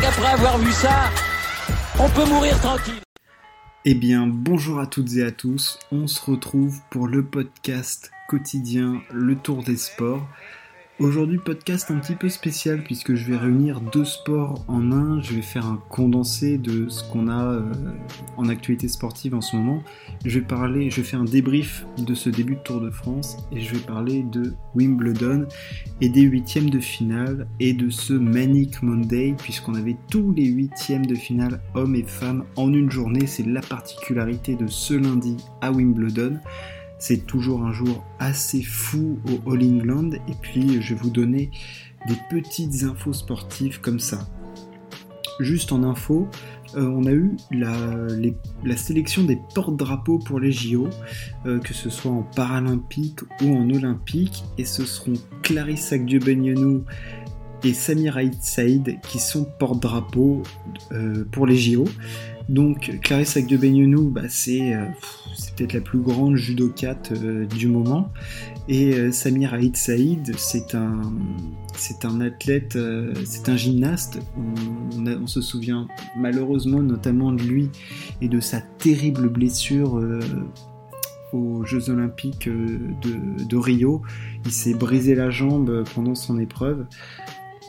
qu'après avoir vu ça, on peut mourir tranquille. Eh bien, bonjour à toutes et à tous. On se retrouve pour le podcast quotidien Le Tour des Sports. Aujourd'hui, podcast un petit peu spécial puisque je vais réunir deux sports en un. Je vais faire un condensé de ce qu'on a euh, en actualité sportive en ce moment. Je vais parler, je vais faire un débrief de ce début de Tour de France et je vais parler de Wimbledon et des huitièmes de finale et de ce Manic Monday puisqu'on avait tous les huitièmes de finale hommes et femmes en une journée. C'est la particularité de ce lundi à Wimbledon. C'est toujours un jour assez fou au All England et puis je vais vous donner des petites infos sportives comme ça. Juste en info, euh, on a eu la, sélection des porte-drapeaux pour les JO, euh, que ce soit en paralympique ou en olympique, et ce seront Clarisse Agdieu-Benyonou et Samir Saïd qui sont porte-drapeaux euh, pour les JO. Donc Clarisse Agdebenyonou, bah, c'est euh, c'est peut-être la plus grande judokate euh, du moment. Et euh, Samir Haït Saïd, c'est un, athlète, c'est un gymnaste. On, se souvient malheureusement notamment de lui et de sa terrible blessure aux Jeux Olympiques de Rio. Il s'est brisé la jambe pendant son épreuve.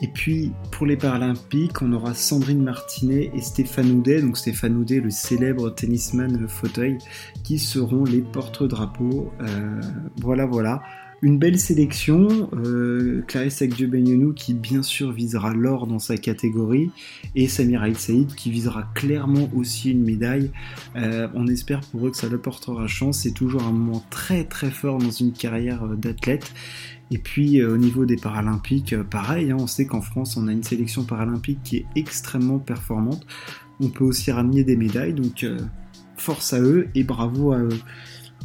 Et puis pour les Paralympiques, on aura Sandrine Martinet et Stéphane Houdet, donc Stéphane Houdet, le célèbre tennisman fauteuil, qui seront les porte-drapeaux. Euh, voilà, voilà. Une belle sélection, euh, Clarisse Akdieu qui bien sûr visera l'or dans sa catégorie et Samir Aït Saïd qui visera clairement aussi une médaille. Euh, on espère pour eux que ça leur portera chance, c'est toujours un moment très très fort dans une carrière d'athlète et puis euh, au niveau des Paralympiques, euh, pareil, hein, on sait qu'en France on a une sélection paralympique qui est extrêmement performante. On peut aussi ramener des médailles, donc euh, force à eux et bravo à eux.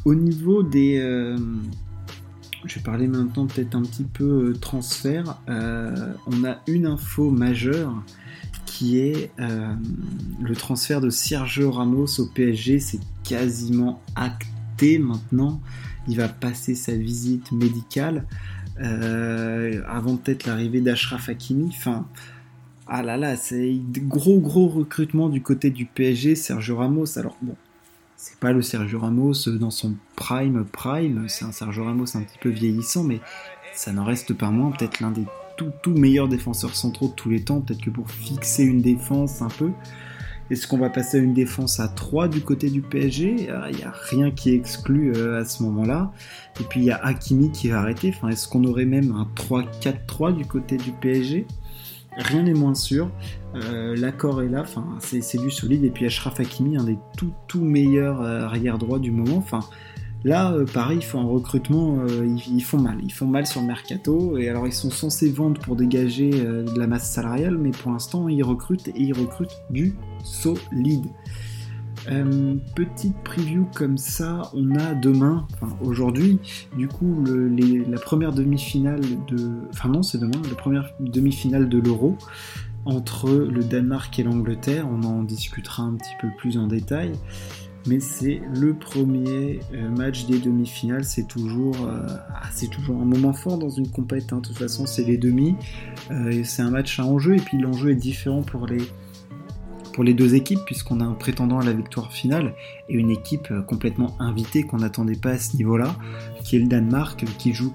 Au niveau des... je vais parler maintenant peut-être un petit peu transfert. on a une info majeure qui est le transfert de Sergio Ramos au PSG. C'est quasiment acté maintenant il va passer sa visite médicale euh, avant peut-être l'arrivée d'Ashraf Hakimi. Enfin, ah là là, c'est gros gros recrutement du côté du PSG, Sergio Ramos. Alors bon, c'est pas le Sergio Ramos dans son prime prime, c'est un Sergio Ramos un petit peu vieillissant, mais ça n'en reste pas moins peut-être l'un des tout, tout meilleurs défenseurs centraux de tous les temps, peut-être que pour fixer une défense un peu. Est-ce qu'on va passer à une défense à 3 du côté du PSG Il n'y a rien qui est exclu euh, à ce moment-là. Et puis il y a Hakimi qui va arrêter. Enfin, est-ce qu'on aurait même un 3-4-3 du côté du PSG Rien n'est moins sûr. Euh, l'accord est là, enfin, c'est du solide. Et puis Ashraf Hakimi, un des tout, tout meilleurs euh, arrière droit du moment. Là, euh, pareil, ils font un recrutement, euh, ils, font mal. Ils font mal sur le mercato. Et alors, ils sont censés vendre pour dégager euh, de la masse salariale, mais pour l'instant, ils recrutent et ils recrutent du solide. petite preview comme ça, on a demain, enfin aujourd'hui, du coup, la première demi-finale de. Enfin, non, c'est demain, la première demi-finale de l'Euro entre le Danemark et l'Angleterre. On en discutera un petit peu plus en détail mais c'est le premier euh, match des demi-finales. C'est toujours, euh, ah, toujours un moment fort dans une compétition. Hein. De toute façon, c'est les demi. Euh, c'est un match à enjeu et puis l'enjeu est différent pour les pour les deux équipes puisqu'on a un prétendant à la victoire finale et une équipe complètement invitée qu'on n'attendait pas à ce niveau-là, qui est le Danemark, qui joue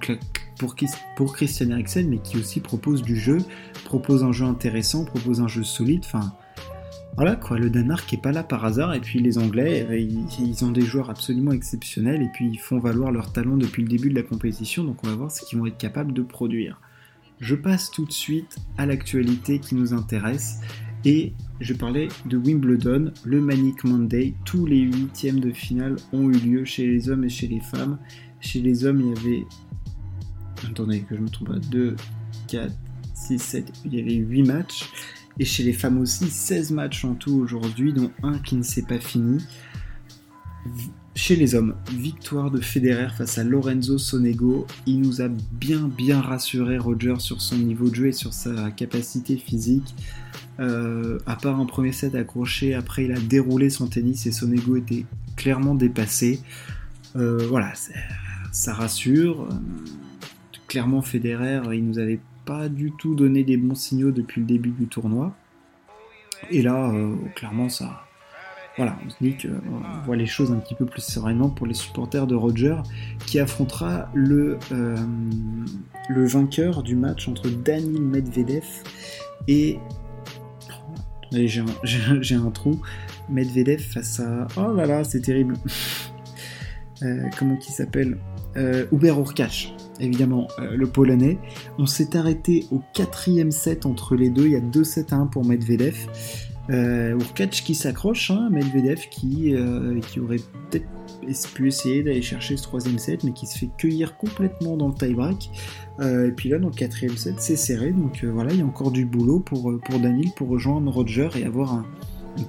pour, pour Christian Eriksen, mais qui aussi propose du jeu, propose un jeu intéressant, propose un jeu solide. Enfin, voilà quoi, le Danemark est pas là par hasard, et puis les Anglais, euh, ils, ont des joueurs absolument exceptionnels, et puis ils font valoir leur talent depuis le début de la compétition, donc on va voir ce qu'ils vont être capables de produire. Je passe tout de suite à l'actualité qui nous intéresse, et je parlais de Wimbledon, le Manic Monday, tous les huitièmes de finale ont eu lieu chez les hommes et chez les femmes. Chez les hommes, il y avait... Attendez que je me trompe pas, 2, 4, 6, 7, il y avait 8 matchs. Et chez les femmes aussi, 16 matchs en tout aujourd'hui, dont un qui ne s'est pas fini. Chez les hommes, victoire de Federer face à Lorenzo Sonego. Il nous a bien bien rassuré Roger sur son niveau de jeu et sur sa capacité physique. Euh, à part un premier set accroché, après il a déroulé son tennis et Sonego était clairement dépassé. Euh, voilà, ça rassure. Euh, clairement Federer, il nous avait pas du tout donné des bons signaux depuis le début du tournoi. Et là, clairement, ça, voilà, on se dit qu'on voit les choses un petit peu plus sereinement pour les supporters de Roger, qui affrontera le, euh, vainqueur du match entre Daniel Medvedev et. j'ai un, un, trou. Medvedev face à. Oh là là, c'est terrible. euh, comment il s'appelle? Euh, Hubert Urkash, évidemment, euh, le polonais. On s'est arrêté au quatrième set entre les deux. Il y a 2 7 à 1 pour Medvedev. Euh, qui s'accroche, hein, Medvedev qui, euh, qui aurait peut-être pu essayer d'aller chercher ce troisième set, mais qui se fait cueillir complètement dans le tie-break. Euh, et puis là, dans le quatrième set, c'est serré, donc voilà, il y a encore du boulot pour, pour Daniel pour rejoindre Roger et avoir un,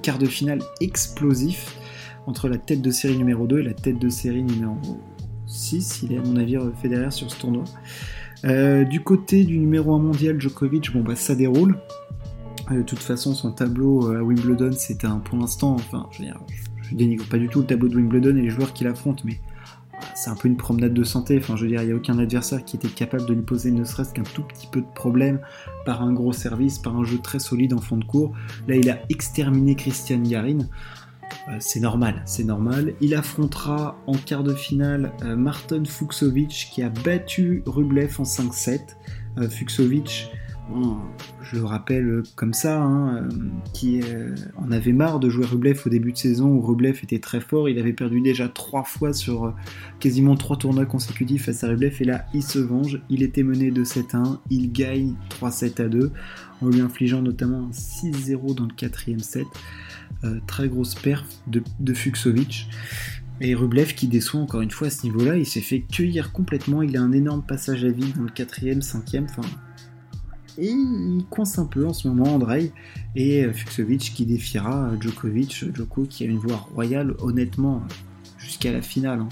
quart de finale explosif entre la tête de série numéro 2 et la tête de série numéro 6. Il est à mon avis fait derrière sur ce tournoi. du côté du numéro 1 mondial, Djokovic, bon bah ça déroule. De toute façon, son tableau euh, à Wimbledon, c'était un, pour l'instant, enfin, je, dire, je dénigre pas du tout le tableau de Wimbledon et les joueurs qu'il affronte, mais euh, c'est un peu une promenade de santé. Enfin, je veux dire, il n'y a aucun adversaire qui était capable de lui poser ne serait-ce qu'un tout petit peu de problème par un gros service, par un jeu très solide en fond de cours. Là, il a exterminé Christian Garin. Euh, c'est normal, c'est normal. Il affrontera en quart de finale Martin Fuxovic qui a battu Rublev en 5-7. Fuxovic je le rappelle comme ça, hein, euh, qui euh, en avait marre de jouer Rublev au début de saison où Rublev était très fort. Il avait perdu déjà trois fois sur euh, quasiment trois tournois consécutifs face à Rublev et là il se venge. Il était mené de 7 à 1, il gagne 3-7 à 2 en lui infligeant notamment un 6-0 dans le quatrième set. Très grosse perf de, de. Et Rublev qui déçoit encore une fois à ce niveau-là, il s'est fait cueillir complètement, il a un énorme passage à vide dans le quatrième, cinquième, enfin et il coince un peu en ce moment Andrei et euh, Fuxovic qui défiera Djokovic, Djoko qui a une voix royale honnêtement jusqu'à la finale. Hein.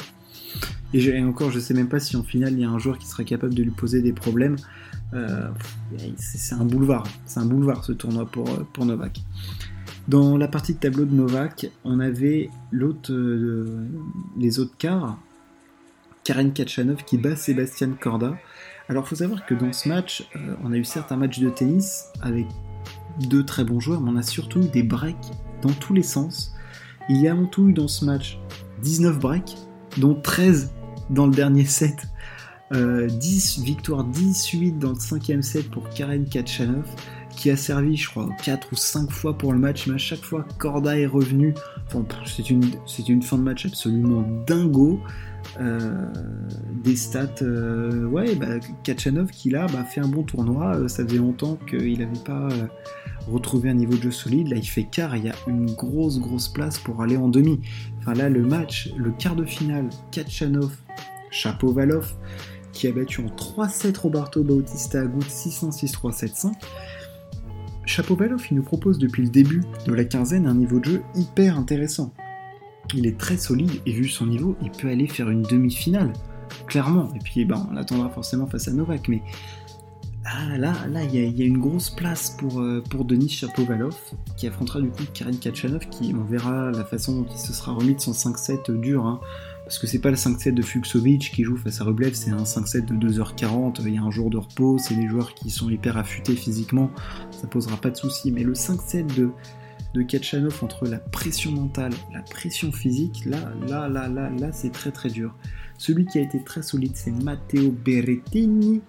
Et, encore, je sais même pas si en finale il y a un joueur qui sera capable de lui poser des problèmes. Euh, c'est un boulevard, c'est un boulevard ce tournoi euh, pour Novak. Dans la partie de tableau de Novak, on avait l'autre, les autres quarts, Karen Kachanov qui bat Sébastien Corda. Alors, il faut savoir que dans ce match, euh, on a eu certes un match de tennis avec deux très bons joueurs, mais on a surtout eu des breaks dans tous les sens. Il y a en tout eu dans ce match 19 breaks, dont 13 dans le dernier set. 10 euh, victoires 18 dans le cinquième set pour Karen Kachanov qui a servi je crois 4 ou 5 fois pour le match mais à chaque fois Corda est revenu. Enfin, c'est une, une fin de match absolument dingo. Euh, des stats, euh, ouais, bah, Kachanov qui là bah, fait un bon tournoi, euh, ça faisait longtemps qu'il n'avait pas retrouvé un niveau de jeu solide, là il fait quart, il y a une grosse grosse place pour aller en demi. Enfin là le match, le quart de finale, Kachanov, Chapovalov, qui a battu en 3-7 Roberto Bautista Agut 6-1, 6-3, 7-5. Chapovalov, il nous propose depuis le début de la quinzaine un niveau de jeu hyper intéressant il est très solide et vu son niveau, il peut aller faire une demi-finale, clairement. Et puis ben, on l'attendra forcément face à Novak, mais ah, là, là, il y, a une grosse place pour, euh, pour Denis Chapovalov, qui affrontera du coup Karen Kachanov, qui on verra la façon dont il se sera remis de son 5-7 dur, hein. Parce que c'est pas le 5-7 de Fuxovic qui joue face à Rublev, c'est un 5-7 de 2h40, il y a un jour de repos, c'est des joueurs qui sont hyper affûtés physiquement, ça posera pas de soucis, mais le 5-7 de de Kachanov entre la pression mentale, la pression physique, là, là, là, là, là, c'est très très dur. Celui qui a été très solide, c'est Matteo Berrettini,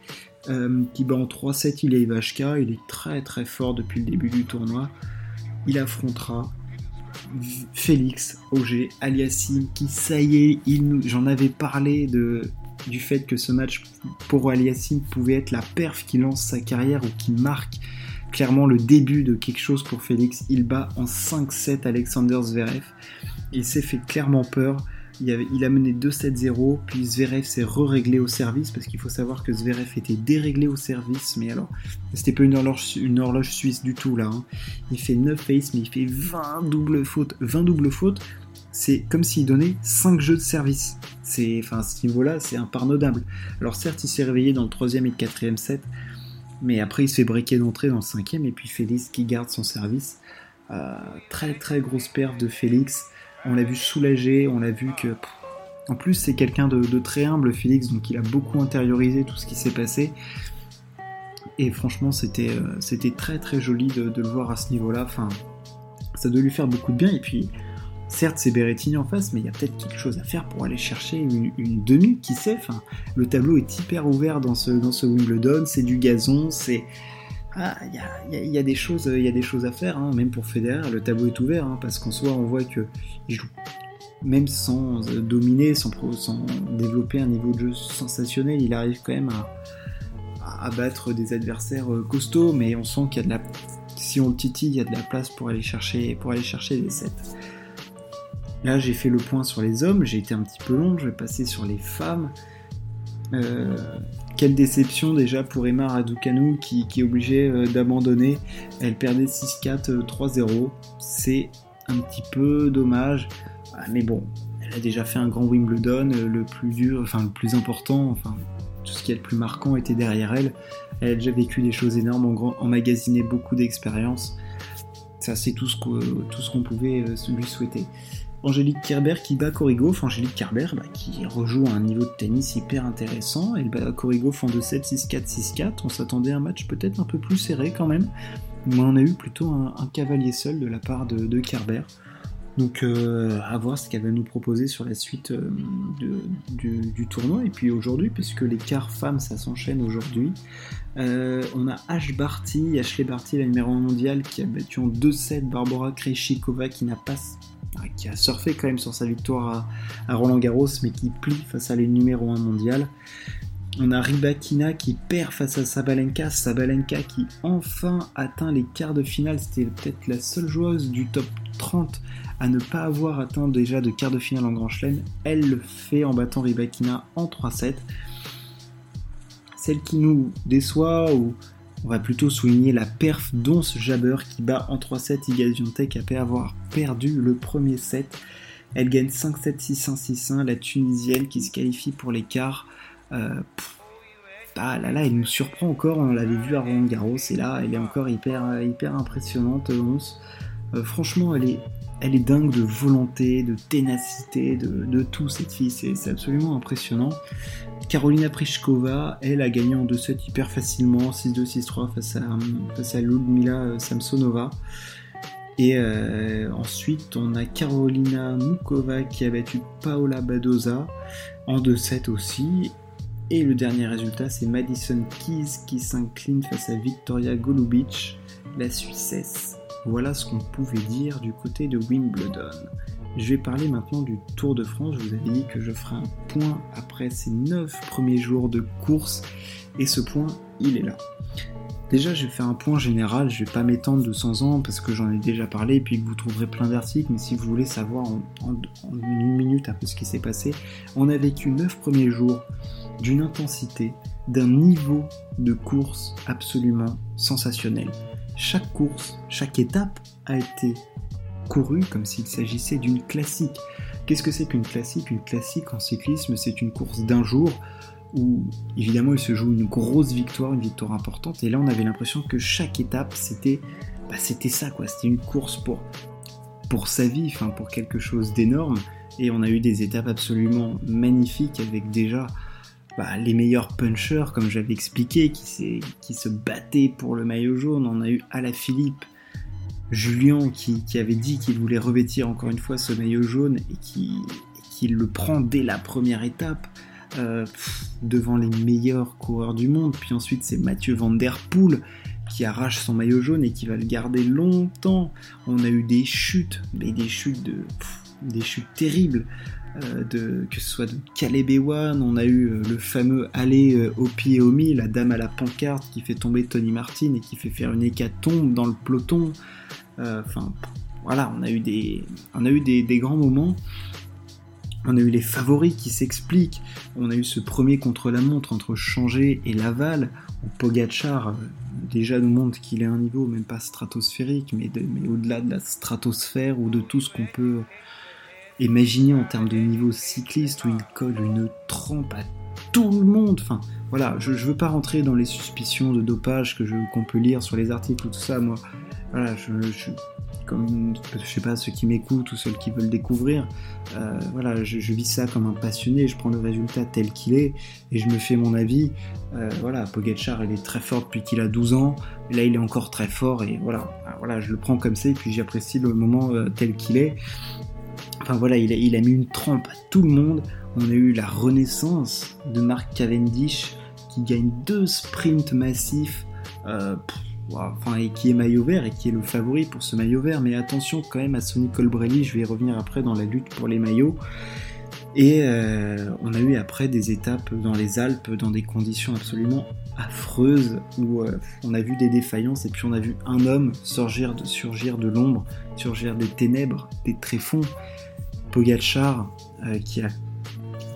euh, qui bat en 3-7, il est Ivashka, il est très très fort depuis le début du tournoi. Il affrontera Félix Auger Aliassime, qui ça y est, j'en avais parlé de, du fait que ce match pour Aliassime pouvait être la perf qui lance sa carrière ou qui marque clairement le début de quelque chose pour Félix. Il bat en 5-7 Alexander Zverev. Il s'est fait clairement peur. Il, a mené 2-7-0, puis Zverev s'est re-réglé au service, parce qu'il faut savoir que Zverev était déréglé au service, mais alors, c'était pas une horloge, suisse du tout là. Hein. Il fait 9 aces, mais il fait 20 doubles fautes. 20 doubles fautes, c'est comme s'il donnait 5 jeux de service. C'est, enfin, ce niveau-là, c'est impardonnable. Alors certes, il s'est réveillé dans le troisième et le quatrième set, mais après, il se fait briquer d'entrée dans le cinquième, et puis Félix qui garde son service. Euh, très très grosse perte de Félix. On l'a vu soulagé, on l'a vu que. En plus, c'est quelqu'un de, très humble, Félix, donc il a beaucoup intériorisé tout ce qui s'est passé. Et franchement, c'était euh, très très joli de, le voir à ce niveau-là. Ça doit lui faire beaucoup de bien. Et puis, certes, c'est Berrettini en face, mais il y a peut-être quelque chose à faire pour aller chercher une, demi, qui sait. Enfin, le tableau est hyper ouvert dans ce, dans ce Wimbledon, c'est du gazon, c'est. Ah, il y, a, des choses, il y a des choses à faire, hein. même pour Federer, le tableau est ouvert, hein, parce qu'en soi, on voit que il joue même sans dominer, sans, développer un niveau de jeu sensationnel, il arrive quand même à, battre des adversaires euh, costauds, mais on sent qu'il y a de la si on le titille, il y a de la place pour aller chercher, pour aller chercher des sets. Là, j'ai fait le point sur les hommes, j'ai été un petit peu long, je vais passer sur les femmes. Euh, quelle déception déjà pour Emma Raducanu qui, est obligée euh, d'abandonner. Elle perdait 6-4, 3-0. C'est un petit peu dommage. Ah, mais bon, elle a déjà fait un grand Wimbledon, euh, le plus dur, enfin le plus important, enfin tout ce qui est le plus marquant était derrière elle. Elle a déjà vécu des choses énormes, emmagasiné beaucoup d'expériences. Ça, c'est tout ce qu'on pouvait euh, lui souhaiter. Angélique Kerber qui bat Korigov. Angélique Kerber bah, qui rejoue à un niveau de tennis hyper intéressant. Elle bat en 2-7, 6-4, 6-4. On s'attendait à un match peut-être un peu plus serré quand même. Mais on a eu plutôt un, cavalier seul de la part de Kerber. Donc euh, à voir ce qu'elle va nous proposer sur la suite euh, du, tournoi. Et puis aujourd'hui, puisque les quarts femmes, ça s'enchaîne aujourd'hui, euh, on a Ash Barty, Ashley Barty, la numéro 1 mondiale, qui a battu en 2-7 Barbara Krejcikova, qui n'a pas qui a surfé quand même sur sa victoire à, Roland Garros, mais qui plie face à la numéro 1 mondiale. On a Ribakina qui perd face à Sabalenka, Sabalenka qui enfin atteint les quarts de finale, c'était peut-être la seule joueuse du top 30 à ne pas avoir atteint déjà de quart de finale en Grand Chelem. Elle le fait en battant Ribakina en 3-7. Celle qui nous déçoit, ou on va plutôt souligner la perf d'Ons Jabber qui bat en 3-7 Iga Swiatek après avoir perdu le premier set. Elle gagne 5-7, 6-1, 6-1. La Tunisienne qui se qualifie pour l'écart. Euh, ah là là, elle nous surprend encore. On l'avait vu à Roland Garros et là, elle est encore hyper, hyper impressionnante. Ons. Euh, franchement, elle est, elle est dingue de volonté, de ténacité, de, tout cette fille, c'est absolument impressionnant. Carolina Prichkova, elle a gagné en 2-7 hyper facilement, 6-2, 6-3 face à, Ludmila Samsonova. Et euh, ensuite, on a Carolina Mukova qui a battu Paola Badoza en 2-7 aussi. Et le dernier résultat, c'est Madison Keys qui s'incline face à Victoria Golubic, la Suissesse. Voilà ce qu'on pouvait dire du côté de Wimbledon. Je vais parler maintenant du Tour de France. Je vous avais dit que je ferai un point après ces 9 premiers jours de course. Et ce point, il est là. Déjà, je vais faire un point général. Je vais pas m'étendre de 100 ans parce que j'en ai déjà parlé et puis que vous trouverez plein d'articles. Mais si vous voulez savoir en, une minute un peu ce qui s'est passé, on a vécu 9 premiers jours d'une intensité, d'un niveau de course absolument sensationnel chaque course, chaque étape a été courue comme s'il s'agissait d'une classique. Qu'est-ce que c'est qu'une classique? Une classique en cyclisme, c'est une course d'un jour où évidemment il se joue une grosse victoire, une victoire importante. Et là, on avait l'impression que chaque étape, c'était bah, c'était ça, quoi. C'était une course pour, pour sa vie, enfin pour quelque chose d'énorme. Et on a eu des étapes absolument magnifiques avec déjà bah, les meilleurs punchers, comme j'avais expliqué, qui, se battaient pour le maillot jaune. On a eu Philippe, Julien qui, avait dit qu'il voulait revêtir encore une fois ce maillot jaune et qui, qui le prend dès la première étape. Euh, devant les meilleurs coureurs du monde. Puis ensuite, c'est Mathieu Van Der Poel qui arrache son maillot jaune et qui va le garder longtemps. On a eu des chutes, mais des chutes de, des chutes terribles. Euh, de, que ce soit de Caleb Ewan, on a eu euh, le fameux aller au pied au mi, la dame à la pancarte qui fait tomber Tony Martin et qui fait faire une hécatombe dans le peloton. Enfin, voilà, on a eu des, on a eu des, grands moments. On a eu les favoris qui s'expliquent. On a eu ce premier contre-la-montre entre Changé et Laval, où Pogachar déjà nous montre qu'il est à un niveau même pas stratosphérique, mais, mais au-delà de la stratosphère ou de tout ce qu'on peut Imaginez en termes de niveau cycliste où il colle une trempe à tout le monde. Enfin, voilà, je, ne veux pas rentrer dans les suspicions de dopage que qu'on peut lire sur les articles ou tout ça. Moi, voilà, je, je, comme je sais pas ceux qui m'écoutent ou ceux qui veulent découvrir, euh, voilà, je, vis ça comme un passionné, je prends le résultat tel qu'il est et je me fais mon avis. Euh, voilà, Pogacar il est très fort depuis qu'il a 12 ans, là il est encore très fort et voilà, voilà, je le prends comme ça et puis j'apprécie le moment euh, tel qu'il est. Enfin voilà, il a, mis une trempe à tout le monde. On a eu la renaissance de Mark Cavendish qui gagne deux sprints massifs. Enfin, et qui est maillot vert et qui est le favori pour ce maillot vert. Mais attention quand même à Sonny Colbrelli, je vais y revenir après dans la lutte pour les maillots. Et euh, on a eu après des étapes dans les Alpes dans des conditions absolument affreuses où euh, on a vu des défaillances et puis on a vu un homme surgir de, l'ombre, surgir des ténèbres, des tréfonds. Pogacar euh, qui a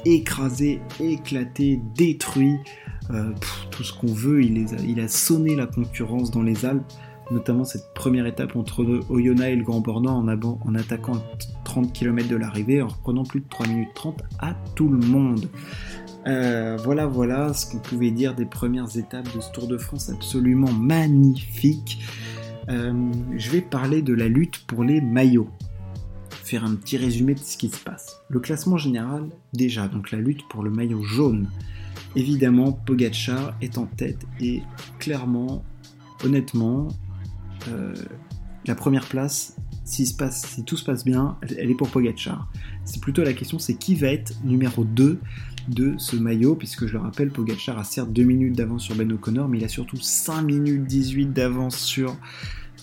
écrasé, éclaté, détruit euh, tout ce qu'on veut. Il, a, sonné la concurrence dans les Alpes, notamment cette première étape entre Oyonnax et le Grand Bornand en, attaquant à 30 km de l'arrivée, en reprenant plus de 3 minutes 30 à tout le monde. Euh, voilà, voilà ce qu'on pouvait dire des premières étapes de ce Tour de France absolument magnifique. Euh, je vais parler de la lutte pour les maillots. Faire un petit résumé de ce qui se passe. Le classement général, déjà, donc la lutte pour le maillot jaune. Évidemment, Pogacar est en tête et clairement, honnêtement, euh, la première place, si, se passe, si, tout se passe bien, elle est pour Pogacar. C'est plutôt la question, c'est qui va être numéro 2 de ce maillot, puisque je le rappelle, Pogacar a certes 2 minutes d'avance sur Ben O'Connor, mais il a surtout 5 minutes 18 d'avance sur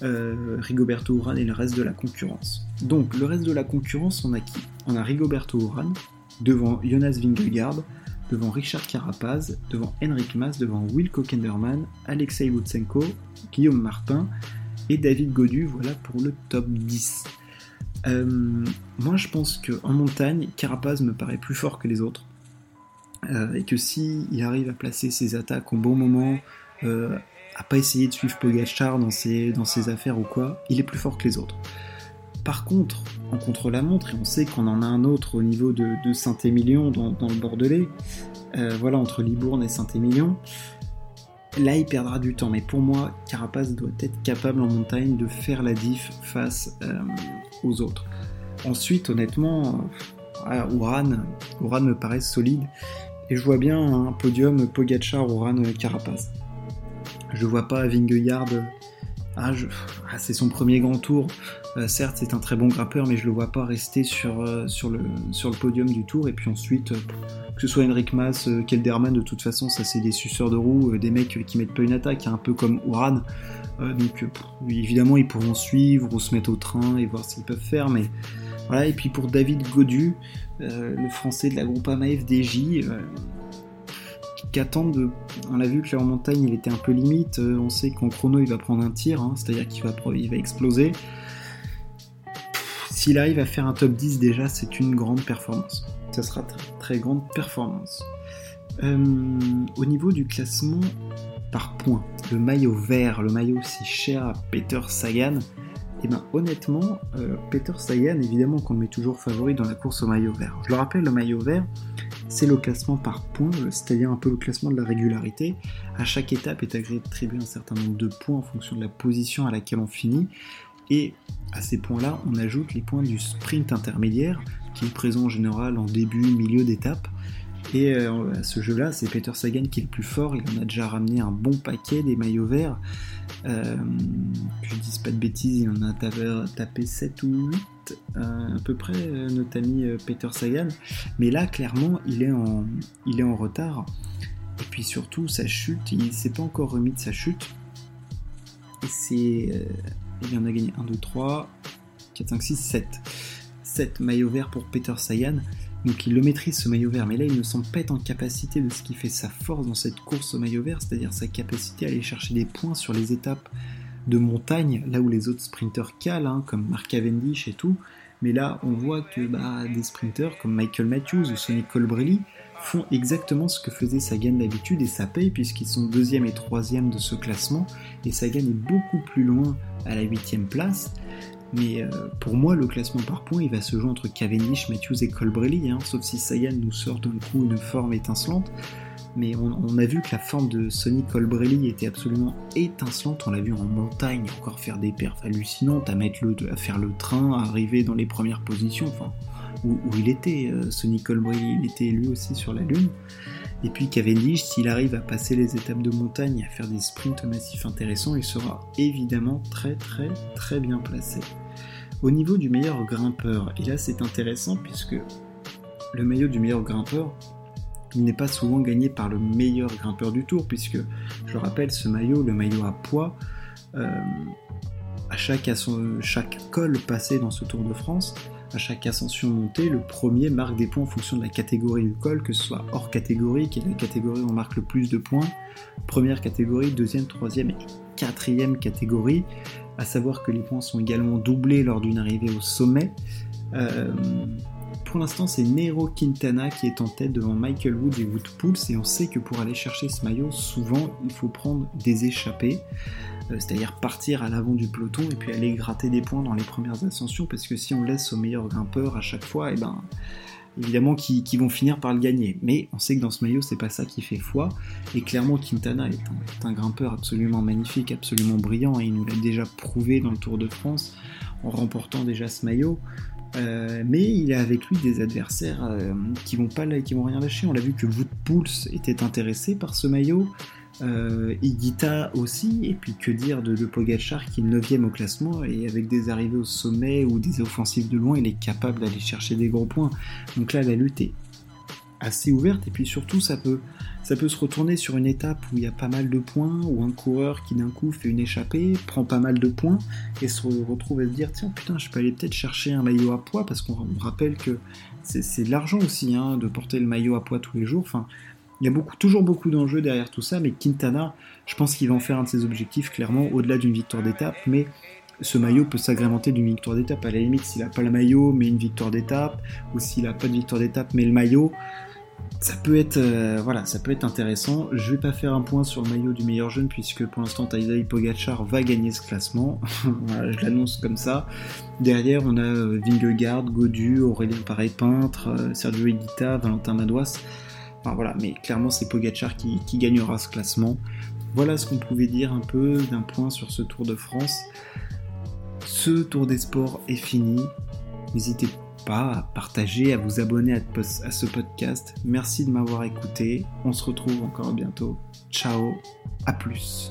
euh, Rigoberto Urán et le reste de la concurrence. Donc, le reste de la concurrence, on a qui? On a Rigoberto Urán devant Jonas Vingegaard, devant Richard Carapaz, devant Henrik Mas, devant Wilco Kenderman, Alexei Lutsenko, Guillaume Martin et David Godu, voilà pour le top 10. Euh, moi je pense qu'en montagne, Carapaz me paraît plus fort que les autres. Euh, et que si il arrive à placer ses attaques au bon moment, euh, à pas essayer de suivre Pogachar dans ses, dans ses affaires ou quoi, il est plus fort que les autres. Par contre, en contre-la-montre, et on sait qu'on en a un autre au niveau de, Saint-Émilion dans, le Bordelais, euh, voilà, entre Libourne et Saint-Émilion, là il perdra du temps. Mais pour moi, Carapace doit être capable en montagne de faire la diff face euh, aux autres. Ensuite, honnêtement, euh, Ouran, me paraît solide. Et je vois bien un podium Pogachar, Ouran, Carapace. Je vois pas Vingegaard ah, ah, c'est son premier grand tour. Euh, certes, c'est un très bon grimpeur, mais je le vois pas rester sur, euh, le, podium du tour. Et puis ensuite, euh, que ce soit Henrik Mas, Kelderman, de toute façon, ça c'est des suceurs de roues, des mecs qui mettent pas une attaque, un peu comme Uran. donc évidemment, ils pourront suivre ou se mettre au train et voir ce qu'ils peuvent faire. Voilà. Et puis pour David Godu, le français de la groupe AMA FDJ qui attendent de. On a vu que là en montagne il était un peu limite. Euh, on sait qu'en chrono il va prendre un tir, hein, c'est-à-dire qu'il va, va exploser. S'il arrive à faire un top 10 déjà, c'est une grande performance. Ça sera très, très grande performance. Euh, au niveau du classement par points, le maillot vert, le maillot si cher à Peter Sagan, et eh ben honnêtement, euh, Peter Sagan, évidemment qu'on le met toujours favori dans la course au maillot vert. Je le rappelle, le maillot vert, c'est le classement par points, c'est-à-dire un peu le classement de la régularité. À chaque étape est attribué un certain nombre de points en fonction de la position à laquelle on finit. Et à ces points-là, on ajoute les points du sprint intermédiaire, qui est présent en général en début, milieu d'étape. Et euh, à ce jeu-là, c'est Peter Sagan qui est le plus fort. Il en a déjà ramené un bon paquet des maillots verts. Euh, que je dise pas de bêtises, il en a tapé 7 ou 8 euh, à peu près, euh, notre ami Peter Sagan. Mais là, clairement, il est en, retard. Et puis surtout, sa chute, il s'est pas encore remis de sa chute. C'est. Il en a gagné 1, 2, 3, 4, 5, 6, 7. 7 maillots verts pour Peter Sagan. Donc il le maîtrise ce maillot vert, mais là il ne semble pas être en capacité de ce qui fait sa force dans cette course au maillot vert, c'est-à-dire sa capacité à aller chercher des points sur les étapes de montagne, là où les autres sprinteurs calent, hein, comme Mark Cavendish et tout. Mais là, on voit que bah, des sprinteurs comme Michael Matthews ou Sonny Colbrelli font exactement ce que faisait Sagan d'habitude et ça paye puisqu'ils sont deuxième et troisième de ce classement et Sagan est beaucoup plus loin à la huitième place. Mais euh, pour moi, le classement par points, il va se jouer entre Cavendish, Matthews et Colbrelli, hein, sauf si Sagan nous sort d'un coup une forme étincelante. mais on, a vu que la forme de Sonny Colbrelli était absolument étincelante. On l'a vu en montagne encore faire des perfs hallucinantes, à, mettre le, à faire le train, à arriver dans les premières positions, enfin, où, il était, euh, Sonny Colbrelli, il était lui aussi sur la Lune. Et puis Cavendish, s'il arrive à passer les étapes de montagne à faire des sprints massifs intéressants, il sera évidemment très très très bien placé. Au niveau du meilleur grimpeur, et là c'est intéressant puisque le maillot du meilleur grimpeur, n'est pas souvent gagné par le meilleur grimpeur du tour, puisque je rappelle ce maillot, le maillot à poids, euh, à chaque, chaque col passé dans ce Tour de France, à chaque ascension montée, le premier marque des points en fonction de la catégorie du col, que ce soit hors catégorie, qui est la catégorie où on marque le plus de points, première catégorie, deuxième, troisième et quatrième catégorie, à savoir que les points sont également doublés lors d'une arrivée au sommet. Euh, pour l'instant, c'est Nero Quintana qui est en tête devant Michael Woods et Wood et on sait que pour aller chercher ce maillot, souvent il faut prendre des échappées, euh, c'est-à-dire partir à l'avant du peloton et puis aller gratter des points dans les premières ascensions, parce que si on laisse aux meilleurs grimpeurs à chaque fois, et eh ben évidemment qui, vont finir par le gagner. Mais on sait que dans ce maillot, c'est pas ça qui fait foi. Et clairement, Quintana est un, grimpeur absolument magnifique, absolument brillant, et il nous l'a déjà prouvé dans le Tour de France en remportant déjà ce maillot. Euh, mais il a avec lui des adversaires euh, qui vont pas qui vont rien lâcher. On l'a vu que Wood était intéressé par ce maillot, euh, Igita aussi, et puis que dire de, de Pogachar qui est 9ème au classement et avec des arrivées au sommet ou des offensives de loin, il est capable d'aller chercher des gros points. Donc là, la lutte est assez ouverte et puis surtout ça peut ça peut se retourner sur une étape où il y a pas mal de points ou un coureur qui d'un coup fait une échappée prend pas mal de points et se retrouve à se dire tiens putain je peux aller peut-être chercher un maillot à poids parce qu'on rappelle que c'est de l'argent aussi hein, de porter le maillot à poids tous les jours enfin il y a toujours beaucoup d'enjeux derrière tout ça mais Quintana je pense qu'il va en faire un de ses objectifs clairement au-delà d'une victoire d'étape mais ce maillot peut s'agrémenter d'une victoire d'étape. À la limite, s'il n'a pas le maillot, mais une victoire d'étape, ou s'il n'a pas de victoire d'étape, mais le maillot, ça peut être euh, voilà, ça peut être intéressant. Je vais pas faire un point sur le maillot du meilleur jeune puisque pour l'instant Tadej Pogacar va gagner ce classement. je l'annonce comme ça. Derrière, on a euh, Vingegaard, Godu, Aurélien Paré peintre, euh, Sergio Higuita, Valentin Madouas. Enfin voilà, mais clairement c'est Pogacar qui, gagnera ce classement. Voilà ce qu'on pouvait dire un peu d'un point sur ce Tour de France. Ce Tour des Sports est fini. N'hésitez à partager, à vous abonner à, ce podcast. Merci de m'avoir écouté. On se retrouve encore bientôt. Ciao, à plus.